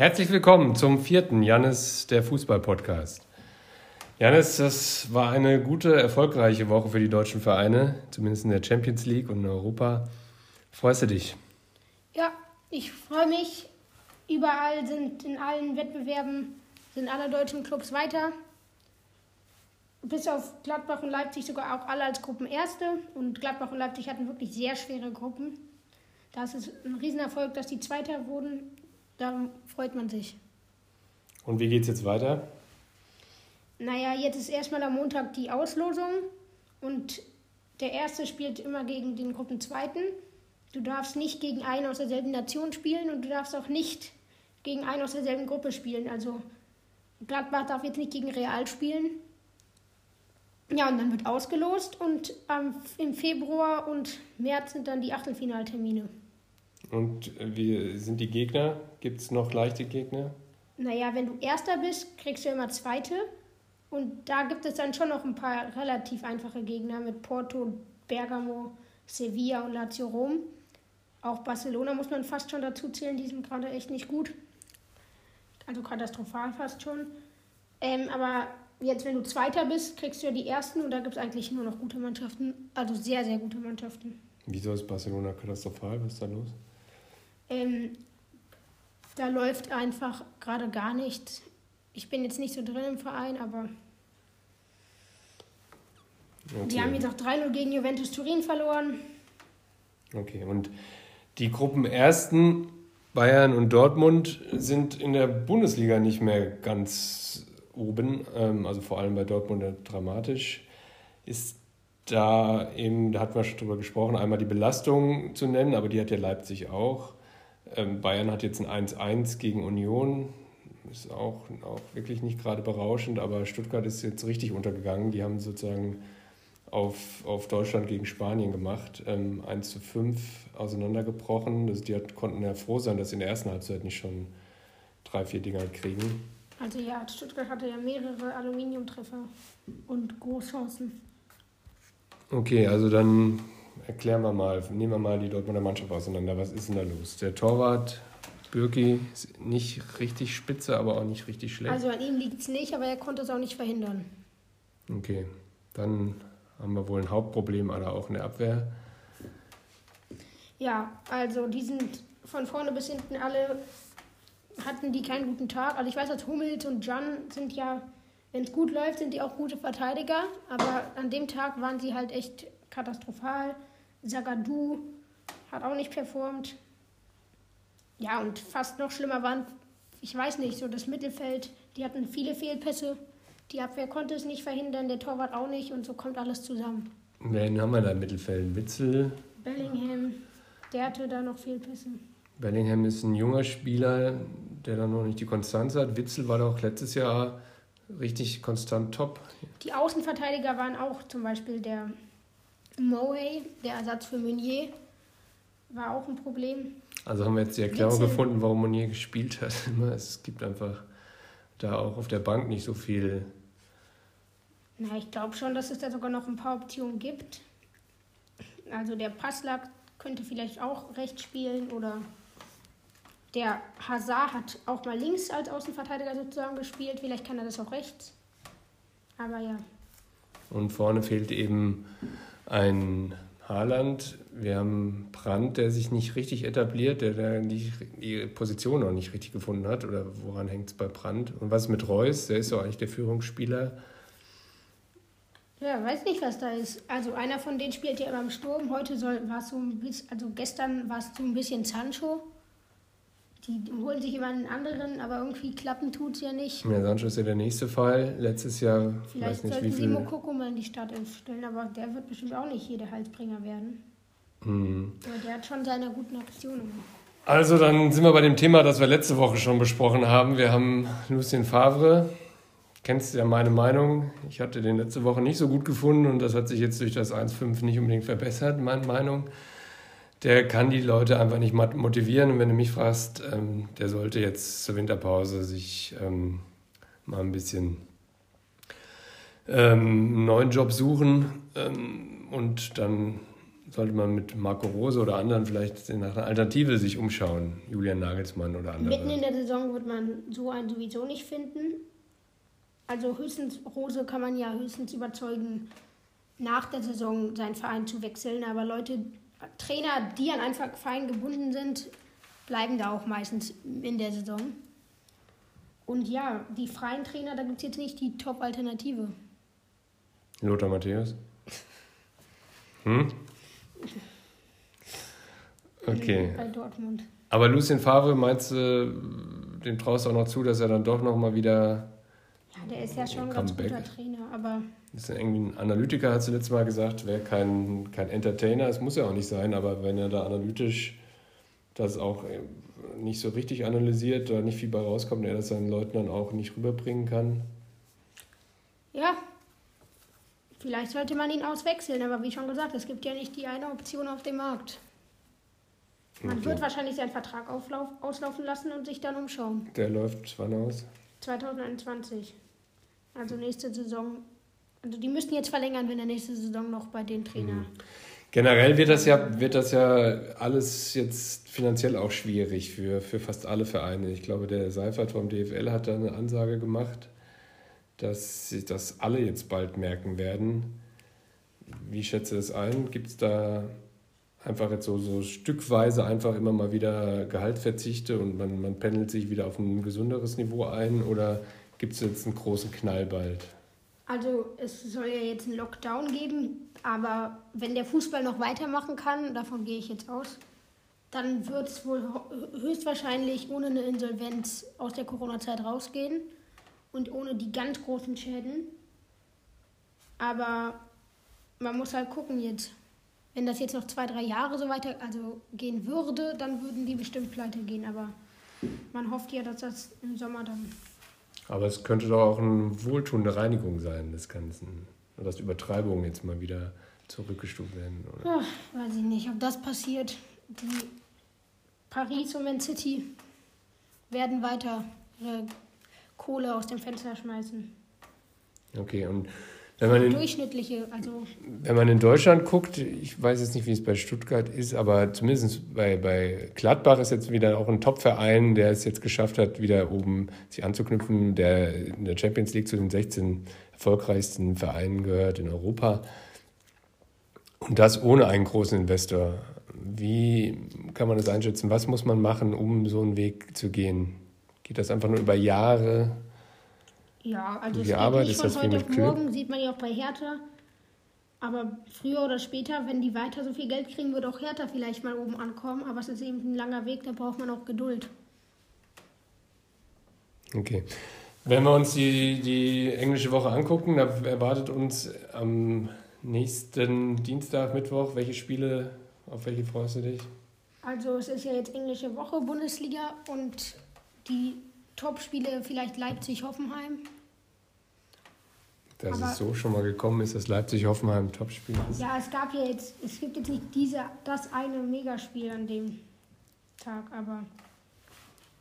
Herzlich willkommen zum vierten Jannis der Fußball-Podcast. Jannis, das war eine gute, erfolgreiche Woche für die deutschen Vereine, zumindest in der Champions League und in Europa. Freust du dich? Ja, ich freue mich. Überall sind in allen Wettbewerben sind alle deutschen Clubs weiter. Bis auf Gladbach und Leipzig sogar auch alle als Gruppenerste. Und Gladbach und Leipzig hatten wirklich sehr schwere Gruppen. Das ist ein Riesenerfolg, dass die Zweiter wurden. Da freut man sich. Und wie geht es jetzt weiter? Naja, jetzt ist erstmal am Montag die Auslosung und der Erste spielt immer gegen den Gruppenzweiten. Du darfst nicht gegen einen aus derselben Nation spielen und du darfst auch nicht gegen einen aus derselben Gruppe spielen. Also Gladbach darf jetzt nicht gegen Real spielen. Ja, und dann wird ausgelost und ähm, im Februar und März sind dann die Achtelfinaltermine. Und wie sind die Gegner? Gibt es noch leichte Gegner? Naja, wenn du Erster bist, kriegst du immer Zweite. Und da gibt es dann schon noch ein paar relativ einfache Gegner mit Porto, Bergamo, Sevilla und Lazio Rom. Auch Barcelona muss man fast schon dazu zählen, die sind gerade echt nicht gut. Also katastrophal fast schon. Ähm, aber jetzt, wenn du Zweiter bist, kriegst du ja die ersten und da gibt es eigentlich nur noch gute Mannschaften. Also sehr, sehr gute Mannschaften. Wieso ist Barcelona katastrophal? Was ist da los? Ähm, da läuft einfach gerade gar nichts. Ich bin jetzt nicht so drin im Verein, aber okay. die haben jetzt auch 3-0 gegen Juventus Turin verloren. Okay, und die Gruppenersten Bayern und Dortmund sind in der Bundesliga nicht mehr ganz oben, ähm, also vor allem bei Dortmund dramatisch. Ist da eben, da hatten wir schon drüber gesprochen, einmal die Belastung zu nennen, aber die hat ja Leipzig auch. Ähm, Bayern hat jetzt ein 1-1 gegen Union. Ist auch, auch wirklich nicht gerade berauschend, aber Stuttgart ist jetzt richtig untergegangen. Die haben sozusagen auf, auf Deutschland gegen Spanien gemacht. Ähm, 1 zu 5 auseinandergebrochen. Also die hat, konnten ja froh sein, dass sie in der ersten Halbzeit nicht schon drei, vier Dinger kriegen. Also ja, Stuttgart hatte ja mehrere Aluminiumtreffer und Großchancen. Okay, also dann erklären wir mal, nehmen wir mal die Dortmunder Mannschaft auseinander. Was ist denn da los? Der Torwart Birki ist nicht richtig spitze, aber auch nicht richtig schlecht. Also an ihm liegt es nicht, aber er konnte es auch nicht verhindern. Okay, dann haben wir wohl ein Hauptproblem alle auch in der Abwehr. Ja, also die sind von vorne bis hinten alle hatten die keinen guten Tag. Also ich weiß, dass Hummels und Jan sind ja, wenn es gut läuft, sind die auch gute Verteidiger. Aber an dem Tag waren sie halt echt katastrophal. Sagadu hat auch nicht performt. Ja, und fast noch schlimmer waren, ich weiß nicht, so das Mittelfeld. Die hatten viele Fehlpässe. Die Abwehr konnte es nicht verhindern, der Torwart auch nicht. Und so kommt alles zusammen. Wen haben wir da im Mittelfeld? Witzel? Bellingham, der hatte da noch Fehlpässe. Bellingham ist ein junger Spieler, der dann noch nicht die Konstanz hat. Witzel war doch letztes Jahr richtig konstant top. Die Außenverteidiger waren auch zum Beispiel der Moe, der Ersatz für Meunier, war auch ein Problem. Also haben wir jetzt die Erklärung Witzel. gefunden, warum Meunier gespielt hat. Es gibt einfach da auch auf der Bank nicht so viel. Na, ich glaube schon, dass es da sogar noch ein paar Optionen gibt. Also der Passlack könnte vielleicht auch rechts spielen oder der Hazard hat auch mal links als Außenverteidiger sozusagen gespielt. Vielleicht kann er das auch rechts. Aber ja. Und vorne fehlt eben ein Haaland. Wir haben Brandt, der sich nicht richtig etabliert, der, der die, die Position noch nicht richtig gefunden hat. Oder woran hängt es bei Brandt? Und was mit Reus? Der ist doch eigentlich der Führungsspieler. Ja, weiß nicht, was da ist. Also einer von denen spielt ja immer im Sturm. Heute war es so ein bisschen, also gestern war es so ein bisschen Sancho. Die holen sich immer einen anderen, aber irgendwie klappen tut es ja nicht. Ja, Sancho ist ja der nächste Fall. Letztes Jahr, Vielleicht weiß nicht sollten wie viel... sie Mokoko mal in die Startelf stellen, aber der wird bestimmt auch nicht jeder Halsbringer werden. Mhm. Aber der hat schon seine guten Aktionen. Also dann sind wir bei dem Thema, das wir letzte Woche schon besprochen haben. Wir haben Lucien Favre. Kennst du ja meine Meinung. Ich hatte den letzte Woche nicht so gut gefunden und das hat sich jetzt durch das 1.5 nicht unbedingt verbessert, meine Meinung der kann die Leute einfach nicht motivieren. Und wenn du mich fragst, ähm, der sollte jetzt zur Winterpause sich ähm, mal ein bisschen ähm, einen neuen Job suchen ähm, und dann sollte man mit Marco Rose oder anderen vielleicht nach einer Alternative sich umschauen. Julian Nagelsmann oder andere. Mitten in der Saison wird man so einen sowieso nicht finden. Also höchstens Rose kann man ja höchstens überzeugen, nach der Saison seinen Verein zu wechseln. Aber Leute, Trainer, die an einen Verein gebunden sind, bleiben da auch meistens in der Saison. Und ja, die freien Trainer, da gibt es jetzt nicht die Top-Alternative. Lothar Matthäus? Hm? Okay. Bei Dortmund. Aber Lucien Favre, meinst du, dem traust du auch noch zu, dass er dann doch nochmal wieder. Ja, der ist ja schon ein ganz guter Trainer, aber. Ist irgendwie ein Analytiker, hat sie letztes Mal gesagt, wäre kein, kein Entertainer, es muss ja auch nicht sein, aber wenn er da analytisch das auch äh, nicht so richtig analysiert, da nicht viel bei rauskommt, er das seinen Leuten dann auch nicht rüberbringen kann. Ja, vielleicht sollte man ihn auswechseln, aber wie schon gesagt, es gibt ja nicht die eine Option auf dem Markt. Man okay. wird wahrscheinlich seinen Vertrag auslaufen lassen und sich dann umschauen. Der läuft wann aus? 2021. Also nächste Saison. Also die müssten jetzt verlängern, wenn der nächste Saison noch bei den Trainer. Mhm. Generell wird das ja, wird das ja alles jetzt finanziell auch schwierig für, für fast alle Vereine. Ich glaube, der Seifert vom DFL hat da eine Ansage gemacht, dass sich das alle jetzt bald merken werden. Wie schätze es ein? Gibt es da einfach jetzt so, so stückweise einfach immer mal wieder Gehaltverzichte und man, man pendelt sich wieder auf ein gesunderes Niveau ein oder gibt es jetzt einen großen Knall bald? Also es soll ja jetzt einen Lockdown geben, aber wenn der Fußball noch weitermachen kann, davon gehe ich jetzt aus, dann wird es wohl höchstwahrscheinlich ohne eine Insolvenz aus der Corona-Zeit rausgehen und ohne die ganz großen Schäden. Aber man muss halt gucken jetzt. Wenn das jetzt noch zwei, drei Jahre so weiter also gehen würde, dann würden die bestimmt pleite gehen. Aber man hofft ja, dass das im Sommer dann. Aber es könnte doch auch eine wohltuende Reinigung sein des Ganzen. Und dass Übertreibungen jetzt mal wieder zurückgestuft werden. Oder? Ach, weiß ich nicht, ob das passiert. Die Paris und Man City werden weiter ihre Kohle aus dem Fenster schmeißen. Okay, und wenn man in, durchschnittliche, also. Wenn man in Deutschland guckt, ich weiß jetzt nicht, wie es bei Stuttgart ist, aber zumindest bei, bei Gladbach ist jetzt wieder auch ein Top-Verein, der es jetzt geschafft hat, wieder oben sich anzuknüpfen, der in der Champions League zu den 16 erfolgreichsten Vereinen gehört in Europa. Und das ohne einen großen Investor. Wie kann man das einschätzen? Was muss man machen, um so einen Weg zu gehen? Geht das einfach nur über Jahre? Ja, also die Arbeit ist das heute auf morgen, sieht man ja auch bei Hertha. Aber früher oder später, wenn die weiter so viel Geld kriegen, wird auch Hertha vielleicht mal oben ankommen. Aber es ist eben ein langer Weg, da braucht man auch Geduld. Okay. Wenn wir uns die, die englische Woche angucken, da erwartet uns am nächsten Dienstag, Mittwoch, welche Spiele, auf welche freust du dich? Also es ist ja jetzt englische Woche, Bundesliga und die Top-Spiele vielleicht Leipzig-Hoffenheim. Dass Aber es so schon mal gekommen ist, dass Leipzig-Hoffenheim Top-Spiel ist. Ja, es gab ja jetzt, es gibt jetzt nicht diese, das eine Megaspiel an dem Tag, aber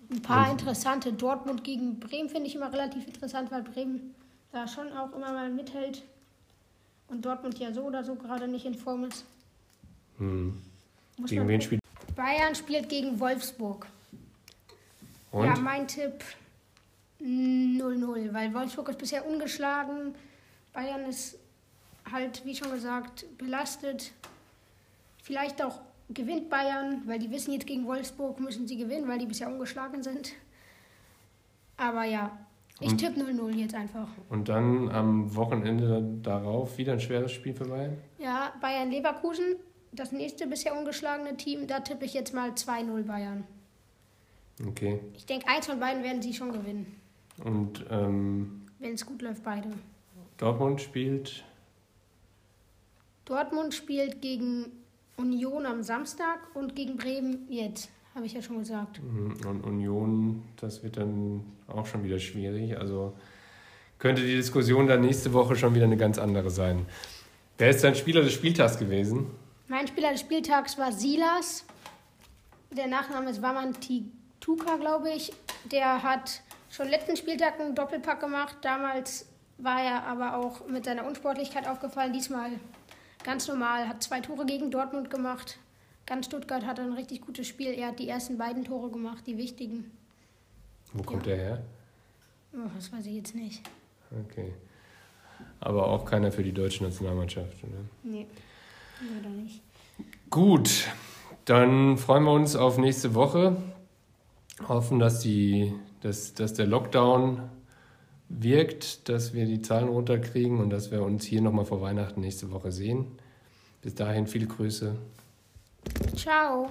ein paar Und interessante. Dortmund gegen Bremen finde ich immer relativ interessant, weil Bremen da schon auch immer mal mithält. Und Dortmund ja so oder so gerade nicht in Form ist. Hm. Gegen wen spielt? Bayern spielt gegen Wolfsburg. Und? Ja, mein Tipp 0-0, weil Wolfsburg ist bisher ungeschlagen. Bayern ist halt, wie schon gesagt, belastet. Vielleicht auch gewinnt Bayern, weil die wissen jetzt gegen Wolfsburg müssen sie gewinnen, weil die bisher ungeschlagen sind. Aber ja, ich tippe 0-0 jetzt einfach. Und dann am Wochenende darauf wieder ein schweres Spiel für Bayern? Ja, Bayern-Leverkusen, das nächste bisher ungeschlagene Team, da tippe ich jetzt mal 2-0 Bayern. Okay. Ich denke, eins von beiden werden sie schon gewinnen. Und ähm, wenn es gut läuft, beide. Dortmund spielt. Dortmund spielt gegen Union am Samstag und gegen Bremen jetzt, habe ich ja schon gesagt. Mhm, und Union, das wird dann auch schon wieder schwierig. Also könnte die Diskussion dann nächste Woche schon wieder eine ganz andere sein. Wer ist dein Spieler des Spieltags gewesen? Mein Spieler des Spieltags war Silas. Der Nachname ist Wamanti Tuka, glaube ich, der hat schon letzten Spieltag einen Doppelpack gemacht. Damals war er aber auch mit seiner Unsportlichkeit aufgefallen. Diesmal ganz normal, hat zwei Tore gegen Dortmund gemacht. Ganz Stuttgart hat ein richtig gutes Spiel. Er hat die ersten beiden Tore gemacht, die wichtigen. Wo kommt ja. er her? Oh, das weiß ich jetzt nicht. Okay. Aber auch keiner für die deutsche Nationalmannschaft, oder? Nee, leider nicht. Gut, dann freuen wir uns auf nächste Woche. Hoffen, dass, die, dass, dass der Lockdown wirkt, dass wir die Zahlen runterkriegen und dass wir uns hier nochmal vor Weihnachten nächste Woche sehen. Bis dahin viele Grüße. Ciao.